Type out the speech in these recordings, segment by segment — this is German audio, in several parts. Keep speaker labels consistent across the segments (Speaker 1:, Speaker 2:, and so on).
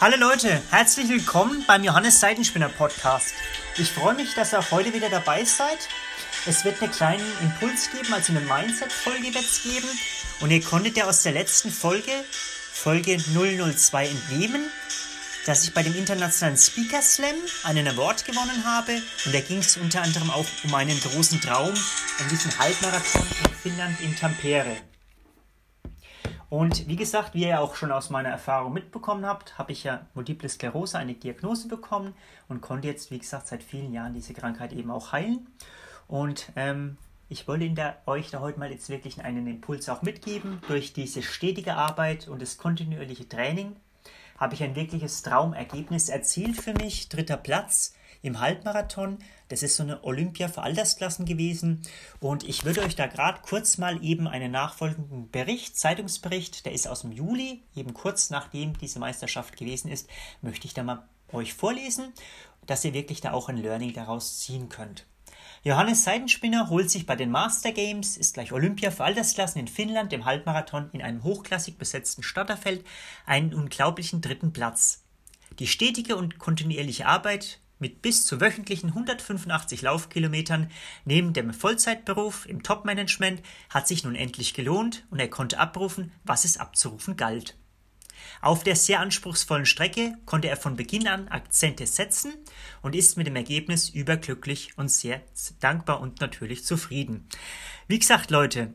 Speaker 1: Hallo Leute, herzlich willkommen beim Johannes Seitenspinner Podcast. Ich freue mich, dass ihr auch heute wieder dabei seid. Es wird einen kleinen Impuls geben, also eine Mindset-Folge wird es geben. Und ihr konntet ja aus der letzten Folge, Folge 002, entnehmen, dass ich bei dem internationalen Speaker Slam einen Award gewonnen habe. Und da ging es unter anderem auch um einen großen Traum, um diesen Halbmarathon in Finnland in Tampere. Und wie gesagt, wie ihr auch schon aus meiner Erfahrung mitbekommen habt, habe ich ja Multiple Sklerose eine Diagnose bekommen und konnte jetzt, wie gesagt, seit vielen Jahren diese Krankheit eben auch heilen. Und ähm, ich wollte da, euch da heute mal jetzt wirklich einen Impuls auch mitgeben. Durch diese stetige Arbeit und das kontinuierliche Training habe ich ein wirkliches Traumergebnis erzielt für mich. Dritter Platz im Halbmarathon. Das ist so eine Olympia für Altersklassen gewesen. Und ich würde euch da gerade kurz mal eben einen nachfolgenden Bericht, Zeitungsbericht, der ist aus dem Juli, eben kurz nachdem diese Meisterschaft gewesen ist, möchte ich da mal euch vorlesen, dass ihr wirklich da auch ein Learning daraus ziehen könnt. Johannes Seidenspinner holt sich bei den Master Games, ist gleich Olympia für Altersklassen in Finnland im Halbmarathon in einem hochklassig besetzten Starterfeld einen unglaublichen dritten Platz. Die stetige und kontinuierliche Arbeit mit bis zu wöchentlichen 185 Laufkilometern neben dem Vollzeitberuf im Topmanagement hat sich nun endlich gelohnt und er konnte abrufen, was es abzurufen galt. Auf der sehr anspruchsvollen Strecke konnte er von Beginn an Akzente setzen und ist mit dem Ergebnis überglücklich und sehr dankbar und natürlich zufrieden. Wie gesagt, Leute,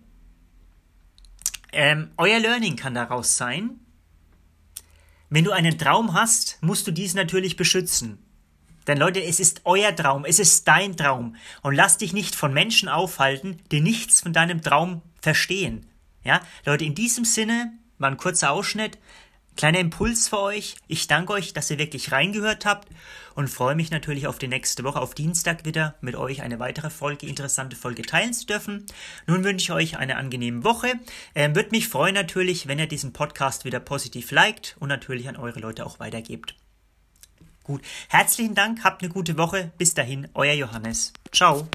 Speaker 1: ähm, euer Learning kann daraus sein, wenn du einen Traum hast, musst du diesen natürlich beschützen. Denn Leute, es ist euer Traum, es ist dein Traum. Und lass dich nicht von Menschen aufhalten, die nichts von deinem Traum verstehen. Ja, Leute, in diesem Sinne war ein kurzer Ausschnitt. Kleiner Impuls für euch. Ich danke euch, dass ihr wirklich reingehört habt und freue mich natürlich auf die nächste Woche, auf Dienstag wieder mit euch eine weitere Folge, interessante Folge teilen zu dürfen. Nun wünsche ich euch eine angenehme Woche. Ähm, Würde mich freuen natürlich, wenn ihr diesen Podcast wieder positiv liked und natürlich an eure Leute auch weitergebt. Gut, herzlichen Dank, habt eine gute Woche. Bis dahin, euer Johannes. Ciao.